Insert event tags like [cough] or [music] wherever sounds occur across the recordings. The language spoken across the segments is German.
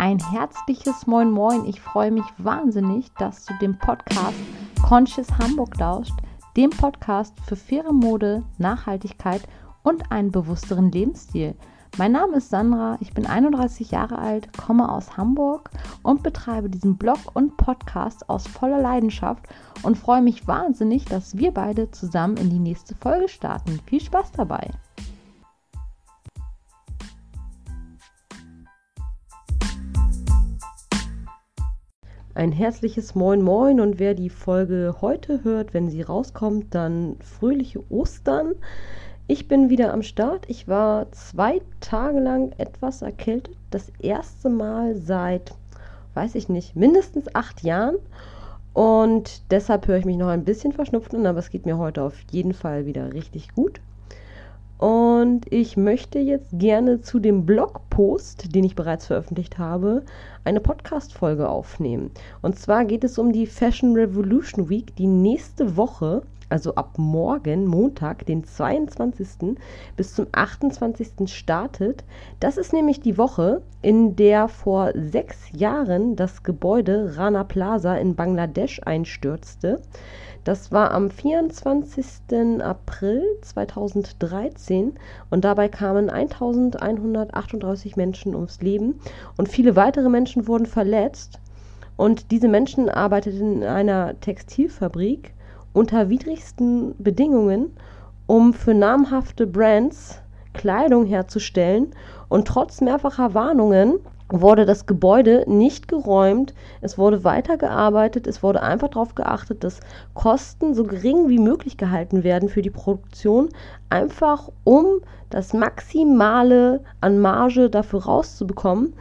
Ein herzliches Moin Moin. Ich freue mich wahnsinnig, dass du dem Podcast Conscious Hamburg lauscht, dem Podcast für faire Mode, Nachhaltigkeit und einen bewussteren Lebensstil. Mein Name ist Sandra, ich bin 31 Jahre alt, komme aus Hamburg und betreibe diesen Blog und Podcast aus voller Leidenschaft und freue mich wahnsinnig, dass wir beide zusammen in die nächste Folge starten. Viel Spaß dabei! Ein herzliches Moin Moin und wer die Folge heute hört, wenn sie rauskommt, dann fröhliche Ostern. Ich bin wieder am Start. Ich war zwei Tage lang etwas erkältet. Das erste Mal seit, weiß ich nicht, mindestens acht Jahren. Und deshalb höre ich mich noch ein bisschen verschnupft an, aber es geht mir heute auf jeden Fall wieder richtig gut. Und ich möchte jetzt gerne zu dem Blogpost, den ich bereits veröffentlicht habe, eine Podcast-Folge aufnehmen. Und zwar geht es um die Fashion Revolution Week, die nächste Woche, also ab morgen, Montag, den 22. bis zum 28. startet. Das ist nämlich die Woche, in der vor sechs Jahren das Gebäude Rana Plaza in Bangladesch einstürzte. Das war am 24. April 2013 und dabei kamen 1138 Menschen ums Leben und viele weitere Menschen wurden verletzt. Und diese Menschen arbeiteten in einer Textilfabrik unter widrigsten Bedingungen, um für namhafte Brands Kleidung herzustellen. Und trotz mehrfacher Warnungen wurde das Gebäude nicht geräumt, es wurde weitergearbeitet, es wurde einfach darauf geachtet, dass Kosten so gering wie möglich gehalten werden für die Produktion, einfach um das Maximale an Marge dafür rauszubekommen.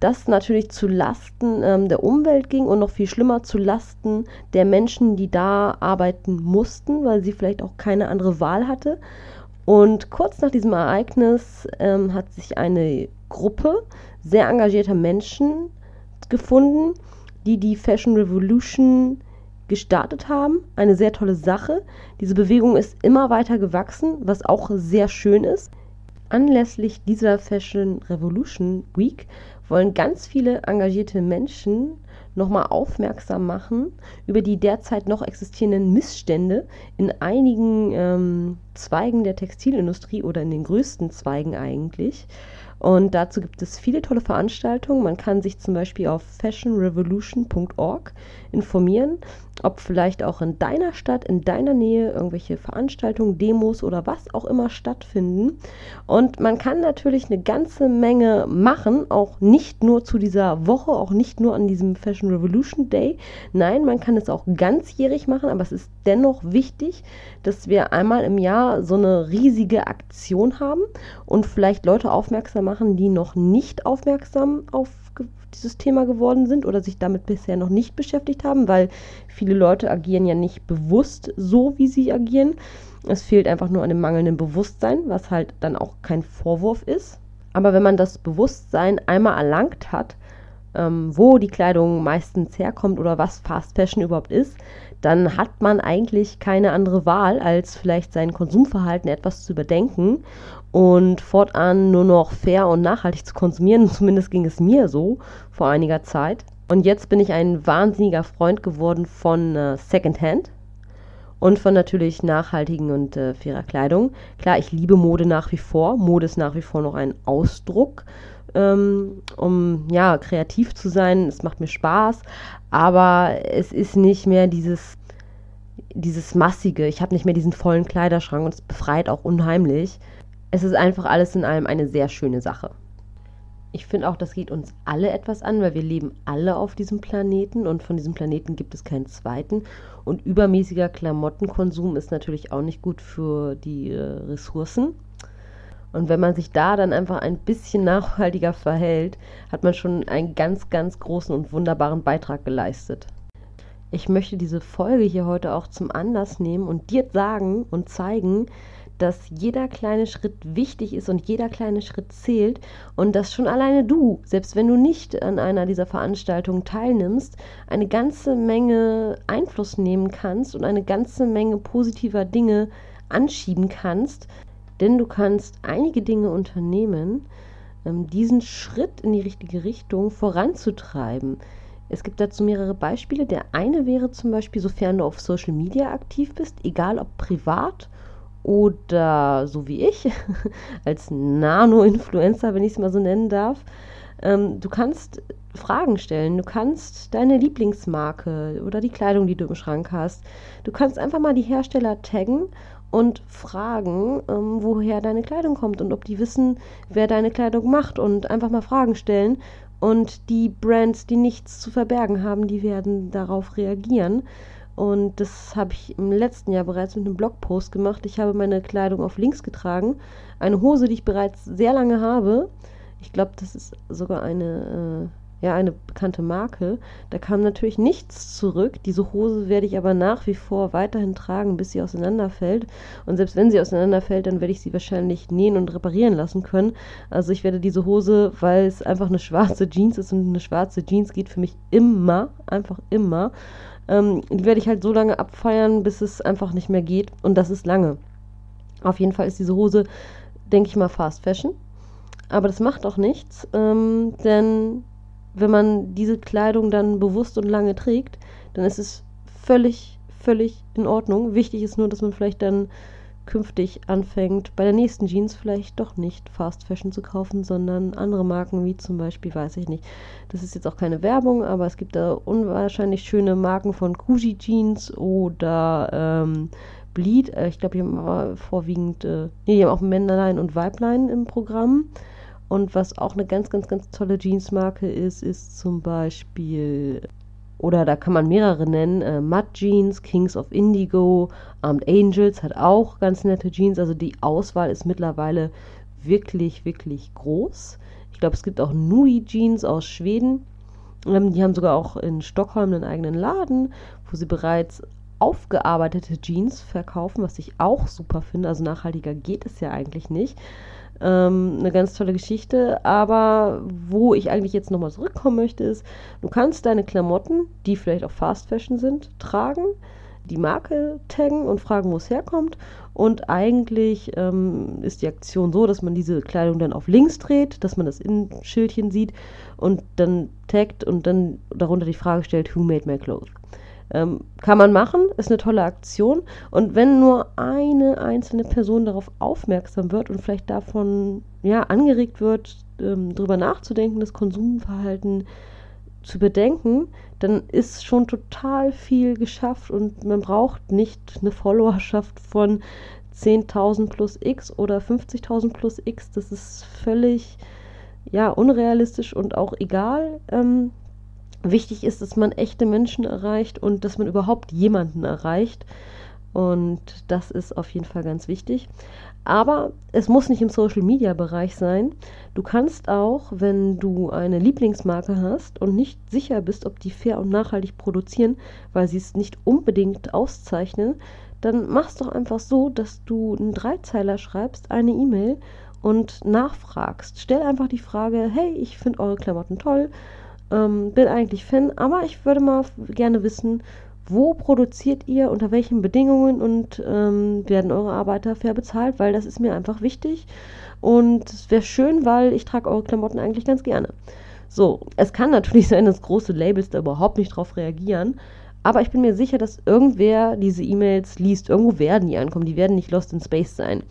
Das natürlich zu Lasten ähm, der Umwelt ging und noch viel schlimmer zu Lasten der Menschen, die da arbeiten mussten, weil sie vielleicht auch keine andere Wahl hatte. Und kurz nach diesem Ereignis ähm, hat sich eine Gruppe sehr engagierter Menschen gefunden, die die Fashion Revolution gestartet haben. Eine sehr tolle Sache. Diese Bewegung ist immer weiter gewachsen, was auch sehr schön ist. Anlässlich dieser Fashion Revolution Week wollen ganz viele engagierte Menschen nochmal aufmerksam machen über die derzeit noch existierenden Missstände in einigen ähm, Zweigen der Textilindustrie oder in den größten Zweigen eigentlich. Und dazu gibt es viele tolle Veranstaltungen. Man kann sich zum Beispiel auf fashionrevolution.org informieren, ob vielleicht auch in deiner Stadt, in deiner Nähe irgendwelche Veranstaltungen, Demos oder was auch immer stattfinden. Und man kann natürlich eine ganze Menge machen, auch nicht nur zu dieser Woche, auch nicht nur an diesem Fashion Revolution Day. Nein, man kann es auch ganzjährig machen, aber es ist dennoch wichtig, dass wir einmal im Jahr so eine riesige Aktion haben und vielleicht Leute aufmerksam machen, die noch nicht aufmerksam auf dieses Thema geworden sind oder sich damit bisher noch nicht beschäftigt haben, weil viele Leute agieren ja nicht bewusst so, wie sie agieren. Es fehlt einfach nur an dem mangelnden Bewusstsein, was halt dann auch kein Vorwurf ist. Aber wenn man das Bewusstsein einmal erlangt hat, ähm, wo die Kleidung meistens herkommt oder was Fast Fashion überhaupt ist, dann hat man eigentlich keine andere Wahl, als vielleicht sein Konsumverhalten etwas zu überdenken und fortan nur noch fair und nachhaltig zu konsumieren. [laughs] Zumindest ging es mir so vor einiger Zeit. Und jetzt bin ich ein wahnsinniger Freund geworden von äh, Secondhand und von natürlich nachhaltigen und äh, fairer Kleidung. Klar, ich liebe Mode nach wie vor. Mode ist nach wie vor noch ein Ausdruck, ähm, um ja kreativ zu sein. Es macht mir Spaß, aber es ist nicht mehr dieses dieses massige. Ich habe nicht mehr diesen vollen Kleiderschrank und es befreit auch unheimlich es ist einfach alles in allem eine sehr schöne Sache. Ich finde auch, das geht uns alle etwas an, weil wir leben alle auf diesem Planeten und von diesem Planeten gibt es keinen zweiten. Und übermäßiger Klamottenkonsum ist natürlich auch nicht gut für die äh, Ressourcen. Und wenn man sich da dann einfach ein bisschen nachhaltiger verhält, hat man schon einen ganz, ganz großen und wunderbaren Beitrag geleistet. Ich möchte diese Folge hier heute auch zum Anlass nehmen und dir sagen und zeigen, dass jeder kleine Schritt wichtig ist und jeder kleine Schritt zählt und dass schon alleine du, selbst wenn du nicht an einer dieser Veranstaltungen teilnimmst, eine ganze Menge Einfluss nehmen kannst und eine ganze Menge positiver Dinge anschieben kannst, denn du kannst einige Dinge unternehmen, ähm, diesen Schritt in die richtige Richtung voranzutreiben. Es gibt dazu mehrere Beispiele. Der eine wäre zum Beispiel, sofern du auf Social Media aktiv bist, egal ob privat oder so wie ich, [laughs] als Nano-Influencer, wenn ich es mal so nennen darf. Ähm, du kannst Fragen stellen, du kannst deine Lieblingsmarke oder die Kleidung, die du im Schrank hast, du kannst einfach mal die Hersteller taggen und fragen, ähm, woher deine Kleidung kommt und ob die wissen, wer deine Kleidung macht und einfach mal Fragen stellen. Und die Brands, die nichts zu verbergen haben, die werden darauf reagieren. Und das habe ich im letzten Jahr bereits mit einem Blogpost gemacht. Ich habe meine Kleidung auf links getragen. Eine Hose, die ich bereits sehr lange habe. Ich glaube, das ist sogar eine äh, ja, eine bekannte Marke. Da kam natürlich nichts zurück. Diese Hose werde ich aber nach wie vor weiterhin tragen, bis sie auseinanderfällt. Und selbst wenn sie auseinanderfällt, dann werde ich sie wahrscheinlich nähen und reparieren lassen können. Also ich werde diese Hose, weil es einfach eine schwarze Jeans ist und eine schwarze Jeans geht für mich immer, einfach immer, ähm, die werde ich halt so lange abfeiern, bis es einfach nicht mehr geht. Und das ist lange. Auf jeden Fall ist diese Hose, denke ich mal, Fast Fashion. Aber das macht auch nichts, ähm, denn wenn man diese Kleidung dann bewusst und lange trägt, dann ist es völlig, völlig in Ordnung. Wichtig ist nur, dass man vielleicht dann künftig anfängt, bei der nächsten Jeans vielleicht doch nicht Fast Fashion zu kaufen, sondern andere Marken, wie zum Beispiel, weiß ich nicht. Das ist jetzt auch keine Werbung, aber es gibt da unwahrscheinlich schöne Marken von Kuji Jeans oder ähm, Bleed. Äh, ich glaube, die haben aber vorwiegend, äh, nee, die haben auch Männlein und Weiblein im Programm. Und was auch eine ganz, ganz, ganz tolle Jeansmarke ist, ist zum Beispiel, oder da kann man mehrere nennen, äh, Mud Jeans, Kings of Indigo, Armed Angels hat auch ganz nette Jeans. Also die Auswahl ist mittlerweile wirklich, wirklich groß. Ich glaube, es gibt auch Nui Jeans aus Schweden. Ähm, die haben sogar auch in Stockholm einen eigenen Laden, wo sie bereits aufgearbeitete Jeans verkaufen, was ich auch super finde. Also nachhaltiger geht es ja eigentlich nicht. Ähm, eine ganz tolle Geschichte. Aber wo ich eigentlich jetzt nochmal zurückkommen möchte, ist, du kannst deine Klamotten, die vielleicht auch Fast Fashion sind, tragen, die Marke taggen und fragen, wo es herkommt. Und eigentlich ähm, ist die Aktion so, dass man diese Kleidung dann auf links dreht, dass man das Innenschildchen sieht und dann taggt und dann darunter die Frage stellt, who made my clothes? Ähm, kann man machen, ist eine tolle Aktion. Und wenn nur eine einzelne Person darauf aufmerksam wird und vielleicht davon ja, angeregt wird, ähm, darüber nachzudenken, das Konsumverhalten zu bedenken, dann ist schon total viel geschafft und man braucht nicht eine Followerschaft von 10.000 plus X oder 50.000 plus X. Das ist völlig ja, unrealistisch und auch egal. Ähm, Wichtig ist, dass man echte Menschen erreicht und dass man überhaupt jemanden erreicht. Und das ist auf jeden Fall ganz wichtig. Aber es muss nicht im Social-Media-Bereich sein. Du kannst auch, wenn du eine Lieblingsmarke hast und nicht sicher bist, ob die fair und nachhaltig produzieren, weil sie es nicht unbedingt auszeichnen, dann machst doch einfach so, dass du einen Dreizeiler schreibst, eine E-Mail und nachfragst. Stell einfach die Frage, hey, ich finde eure Klamotten toll ähm, bin eigentlich Fan, aber ich würde mal gerne wissen, wo produziert ihr, unter welchen Bedingungen und ähm, werden eure Arbeiter fair bezahlt, weil das ist mir einfach wichtig und es wäre schön, weil ich trage eure Klamotten eigentlich ganz gerne. So, es kann natürlich [laughs] sein, dass große Labels da überhaupt nicht drauf reagieren, aber ich bin mir sicher, dass irgendwer diese E-Mails liest. Irgendwo werden die ankommen. Die werden nicht lost in space sein.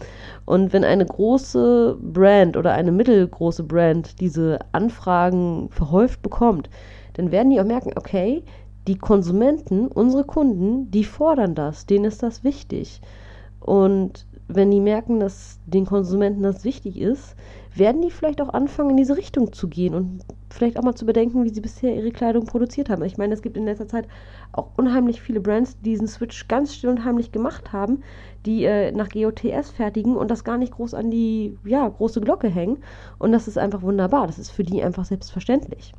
Und wenn eine große Brand oder eine mittelgroße Brand diese Anfragen verhäuft bekommt, dann werden die auch merken, okay, die Konsumenten, unsere Kunden, die fordern das. Denen ist das wichtig. Und wenn die merken, dass den Konsumenten das wichtig ist, werden die vielleicht auch anfangen, in diese Richtung zu gehen und vielleicht auch mal zu bedenken, wie sie bisher ihre Kleidung produziert haben. Ich meine, es gibt in letzter Zeit auch unheimlich viele Brands, die diesen Switch ganz still und heimlich gemacht haben, die äh, nach GOTS fertigen und das gar nicht groß an die ja, große Glocke hängen. Und das ist einfach wunderbar. Das ist für die einfach selbstverständlich.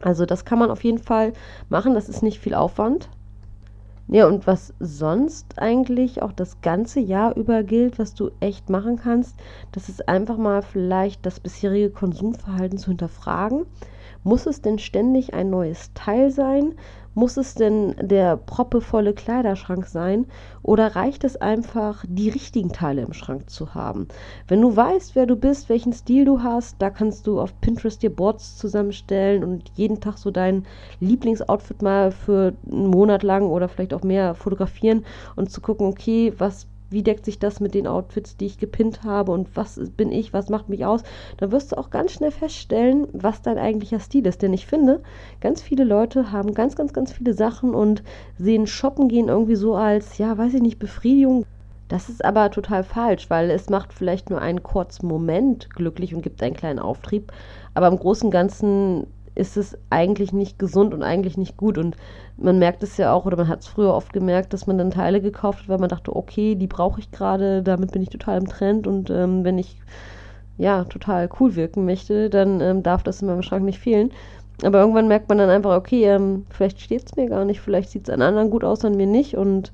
Also das kann man auf jeden Fall machen. Das ist nicht viel Aufwand. Ja, und was sonst eigentlich auch das ganze Jahr über gilt, was du echt machen kannst, das ist einfach mal vielleicht das bisherige Konsumverhalten zu hinterfragen. Muss es denn ständig ein neues Teil sein? Muss es denn der proppevolle Kleiderschrank sein oder reicht es einfach, die richtigen Teile im Schrank zu haben? Wenn du weißt, wer du bist, welchen Stil du hast, da kannst du auf Pinterest dir Boards zusammenstellen und jeden Tag so dein Lieblingsoutfit mal für einen Monat lang oder vielleicht auch mehr fotografieren und zu gucken, okay, was wie deckt sich das mit den Outfits, die ich gepinnt habe und was bin ich, was macht mich aus, dann wirst du auch ganz schnell feststellen, was dein eigentlicher Stil ist. Denn ich finde, ganz viele Leute haben ganz, ganz, ganz viele Sachen und sehen Shoppen gehen irgendwie so als, ja, weiß ich nicht, Befriedigung. Das ist aber total falsch, weil es macht vielleicht nur einen kurzen Moment glücklich und gibt einen kleinen Auftrieb. Aber im Großen und Ganzen ist es eigentlich nicht gesund und eigentlich nicht gut. Und man merkt es ja auch, oder man hat es früher oft gemerkt, dass man dann Teile gekauft hat, weil man dachte, okay, die brauche ich gerade, damit bin ich total im Trend und ähm, wenn ich ja total cool wirken möchte, dann ähm, darf das in meinem Schrank nicht fehlen. Aber irgendwann merkt man dann einfach, okay, ähm, vielleicht steht es mir gar nicht, vielleicht sieht es an anderen gut aus, an mir nicht und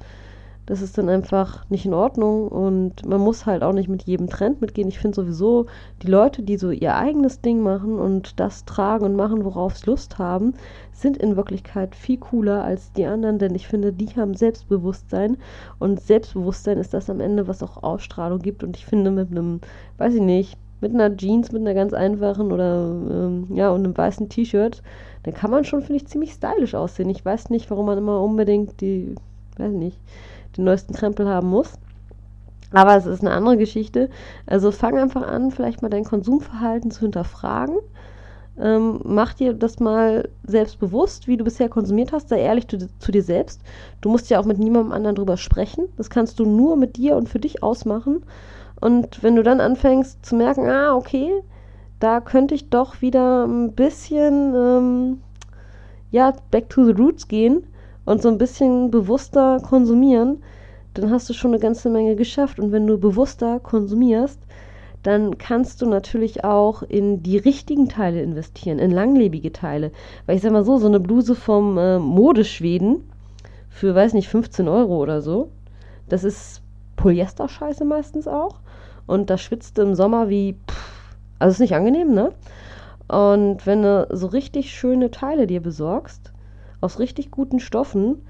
das ist dann einfach nicht in Ordnung und man muss halt auch nicht mit jedem Trend mitgehen. Ich finde sowieso, die Leute, die so ihr eigenes Ding machen und das tragen und machen, worauf sie Lust haben, sind in Wirklichkeit viel cooler als die anderen, denn ich finde, die haben Selbstbewusstsein und Selbstbewusstsein ist das am Ende, was auch Ausstrahlung gibt und ich finde mit einem, weiß ich nicht, mit einer Jeans, mit einer ganz einfachen oder ähm, ja und einem weißen T-Shirt, dann kann man schon, finde ich, ziemlich stylisch aussehen. Ich weiß nicht, warum man immer unbedingt die, weiß nicht, den neuesten Krempel haben muss. Aber es ist eine andere Geschichte. Also fang einfach an, vielleicht mal dein Konsumverhalten zu hinterfragen. Ähm, mach dir das mal selbstbewusst, wie du bisher konsumiert hast. Sei ehrlich zu, zu, dir selbst. Du musst ja auch mit niemandem anderen drüber sprechen. Das kannst du nur mit dir und für dich ausmachen. Und wenn du dann anfängst zu merken, ah, okay, da könnte ich doch wieder ein bisschen, ähm, ja, back to the roots gehen und so ein bisschen bewusster konsumieren, dann hast du schon eine ganze Menge geschafft. Und wenn du bewusster konsumierst, dann kannst du natürlich auch in die richtigen Teile investieren, in langlebige Teile. Weil ich sag mal so, so eine Bluse vom äh, Modeschweden für, weiß nicht, 15 Euro oder so, das ist Polyester-Scheiße meistens auch. Und da schwitzt du im Sommer wie, pff, also ist nicht angenehm, ne? Und wenn du so richtig schöne Teile dir besorgst, aus richtig guten Stoffen,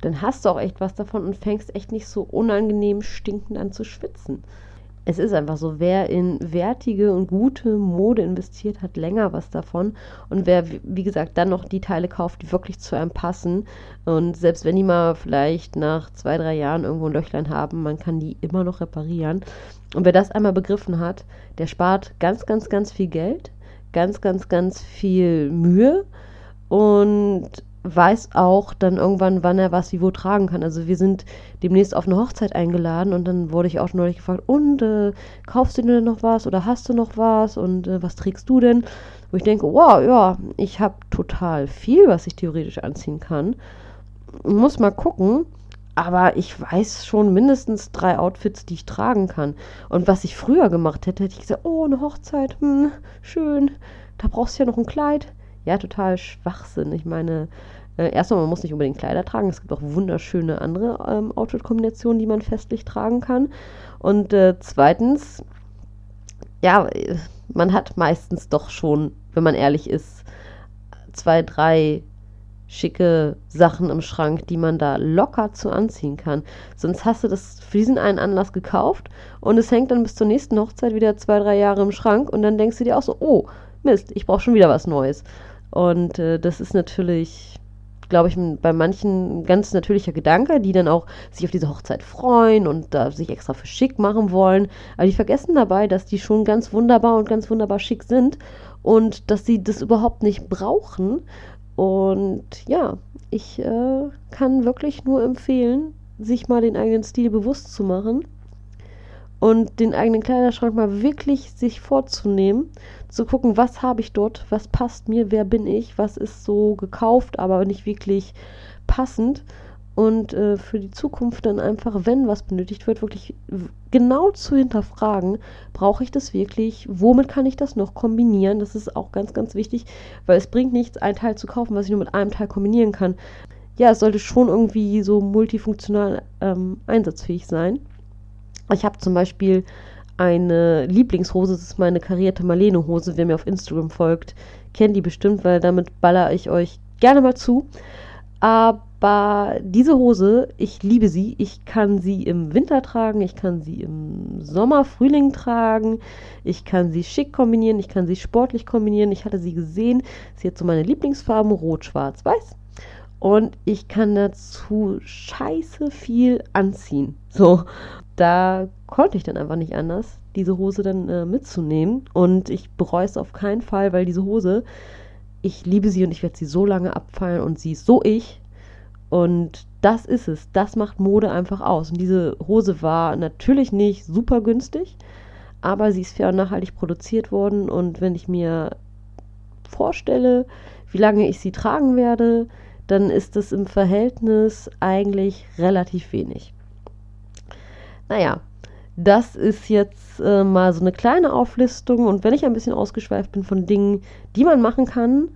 dann hast du auch echt was davon und fängst echt nicht so unangenehm stinkend an zu schwitzen. Es ist einfach so, wer in wertige und gute Mode investiert, hat länger was davon. Und wer, wie gesagt, dann noch die Teile kauft, die wirklich zu einem passen. Und selbst wenn die mal vielleicht nach zwei, drei Jahren irgendwo ein Löchlein haben, man kann die immer noch reparieren. Und wer das einmal begriffen hat, der spart ganz, ganz, ganz viel Geld, ganz, ganz, ganz viel Mühe und weiß auch dann irgendwann, wann er was wie wo tragen kann. Also wir sind demnächst auf eine Hochzeit eingeladen und dann wurde ich auch neulich gefragt, und äh, kaufst du denn noch was oder hast du noch was und äh, was trägst du denn? Wo ich denke, wow, ja, ich habe total viel, was ich theoretisch anziehen kann. Muss mal gucken. Aber ich weiß schon mindestens drei Outfits, die ich tragen kann. Und was ich früher gemacht hätte, hätte ich gesagt, oh, eine Hochzeit, hm, schön, da brauchst du ja noch ein Kleid ja, total Schwachsinn. Ich meine, äh, erstmal, man muss nicht unbedingt Kleider tragen. Es gibt auch wunderschöne andere ähm, Outfit-Kombinationen, die man festlich tragen kann. Und äh, zweitens, ja, man hat meistens doch schon, wenn man ehrlich ist, zwei, drei schicke Sachen im Schrank, die man da locker zu anziehen kann. Sonst hast du das für diesen einen Anlass gekauft und es hängt dann bis zur nächsten Hochzeit wieder zwei, drei Jahre im Schrank und dann denkst du dir auch so, oh, Mist, ich brauche schon wieder was Neues. Und äh, das ist natürlich, glaube ich, bei manchen ein ganz natürlicher Gedanke, die dann auch sich auf diese Hochzeit freuen und da sich extra für schick machen wollen. Aber die vergessen dabei, dass die schon ganz wunderbar und ganz wunderbar schick sind und dass sie das überhaupt nicht brauchen. Und ja, ich äh, kann wirklich nur empfehlen, sich mal den eigenen Stil bewusst zu machen und den eigenen Kleiderschrank mal wirklich sich vorzunehmen, zu gucken, was habe ich dort, was passt mir, wer bin ich, was ist so gekauft, aber nicht wirklich passend und äh, für die Zukunft dann einfach, wenn was benötigt wird, wirklich genau zu hinterfragen, brauche ich das wirklich, womit kann ich das noch kombinieren, das ist auch ganz, ganz wichtig, weil es bringt nichts, ein Teil zu kaufen, was ich nur mit einem Teil kombinieren kann. Ja, es sollte schon irgendwie so multifunktional ähm, einsatzfähig sein. Ich habe zum Beispiel eine Lieblingshose, das ist meine karierte Marlene-Hose. Wer mir auf Instagram folgt, kennt die bestimmt, weil damit baller ich euch gerne mal zu. Aber diese Hose, ich liebe sie. Ich kann sie im Winter tragen, ich kann sie im Sommer, Frühling tragen, ich kann sie schick kombinieren, ich kann sie sportlich kombinieren. Ich hatte sie gesehen. Sie hat so meine Lieblingsfarben, rot, schwarz, weiß. Und ich kann dazu scheiße viel anziehen. So, da konnte ich dann einfach nicht anders, diese Hose dann äh, mitzunehmen. Und ich bereue es auf keinen Fall, weil diese Hose, ich liebe sie und ich werde sie so lange abfallen und sie ist so ich. Und das ist es. Das macht Mode einfach aus. Und diese Hose war natürlich nicht super günstig, aber sie ist fair und nachhaltig produziert worden. Und wenn ich mir vorstelle, wie lange ich sie tragen werde, dann ist es im Verhältnis eigentlich relativ wenig. Naja, das ist jetzt äh, mal so eine kleine Auflistung und wenn ich ein bisschen ausgeschweift bin von Dingen, die man machen kann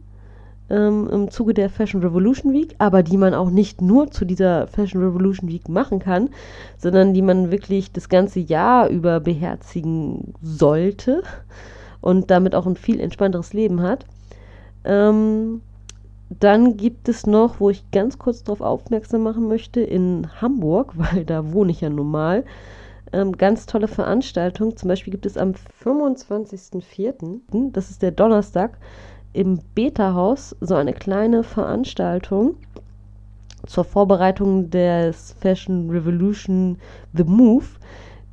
ähm, im Zuge der Fashion Revolution Week, aber die man auch nicht nur zu dieser Fashion Revolution Week machen kann, sondern die man wirklich das ganze Jahr über beherzigen sollte und damit auch ein viel entspannteres Leben hat. Ähm, dann gibt es noch, wo ich ganz kurz darauf aufmerksam machen möchte, in Hamburg, [laughs] weil da wohne ich ja normal, ähm, ganz tolle Veranstaltung. Zum Beispiel gibt es am 25.04., das ist der Donnerstag, im Beta-Haus so eine kleine Veranstaltung zur Vorbereitung des Fashion Revolution The Move,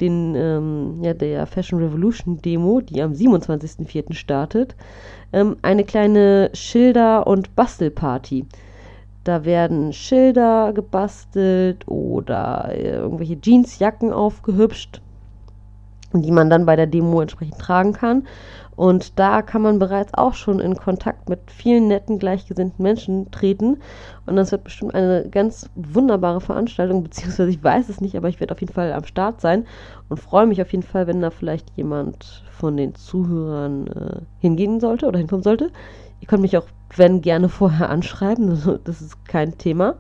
den, ähm, ja, der Fashion Revolution Demo, die am 27.04. startet ähm, eine kleine Schilder- und Bastelparty. Da werden Schilder gebastelt oder äh, irgendwelche Jeansjacken aufgehübscht, die man dann bei der Demo entsprechend tragen kann. Und da kann man bereits auch schon in Kontakt mit vielen netten, gleichgesinnten Menschen treten. Und das wird bestimmt eine ganz wunderbare Veranstaltung, beziehungsweise ich weiß es nicht, aber ich werde auf jeden Fall am Start sein und freue mich auf jeden Fall, wenn da vielleicht jemand von den Zuhörern äh, hingehen sollte oder hinkommen sollte. Ihr könnt mich auch, wenn gerne vorher anschreiben, [laughs] das ist kein Thema.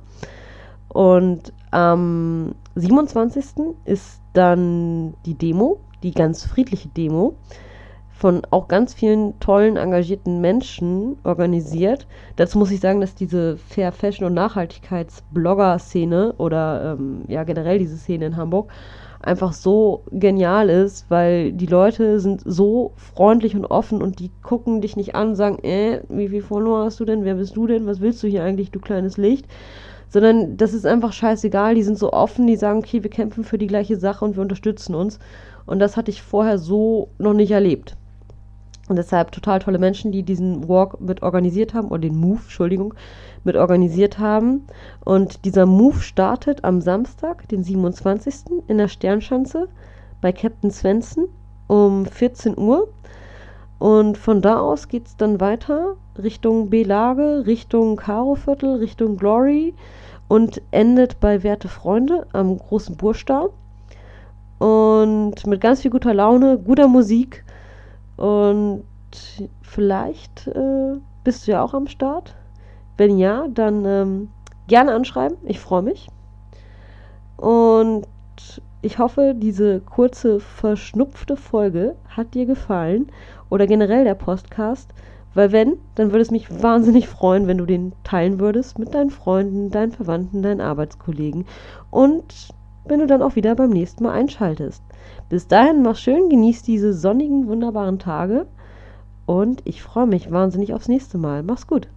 Und am 27. ist dann die Demo, die ganz friedliche Demo von auch ganz vielen tollen, engagierten Menschen organisiert. Dazu muss ich sagen, dass diese Fair Fashion und Nachhaltigkeitsblogger-Szene oder ähm, ja generell diese Szene in Hamburg einfach so genial ist, weil die Leute sind so freundlich und offen und die gucken dich nicht an und sagen, äh, wie viel Follower hast du denn, wer bist du denn, was willst du hier eigentlich, du kleines Licht, sondern das ist einfach scheißegal, die sind so offen, die sagen, okay, wir kämpfen für die gleiche Sache und wir unterstützen uns. Und das hatte ich vorher so noch nicht erlebt. Und deshalb total tolle Menschen, die diesen Walk mit organisiert haben, oder den Move, Entschuldigung, mit organisiert haben. Und dieser Move startet am Samstag, den 27. in der Sternschanze bei Captain Svensson um 14 Uhr. Und von da aus geht es dann weiter Richtung B-Lage, Richtung Karo-Viertel, Richtung Glory und endet bei Werte Freunde am großen Burstar. Und mit ganz viel guter Laune, guter Musik und vielleicht äh, bist du ja auch am Start. Wenn ja, dann ähm, gerne anschreiben. Ich freue mich. Und ich hoffe, diese kurze, verschnupfte Folge hat dir gefallen oder generell der Podcast. Weil wenn, dann würde es mich wahnsinnig freuen, wenn du den teilen würdest mit deinen Freunden, deinen Verwandten, deinen Arbeitskollegen und wenn du dann auch wieder beim nächsten Mal einschaltest. Bis dahin, mach schön, genieß diese sonnigen, wunderbaren Tage und ich freue mich wahnsinnig aufs nächste Mal. Mach's gut.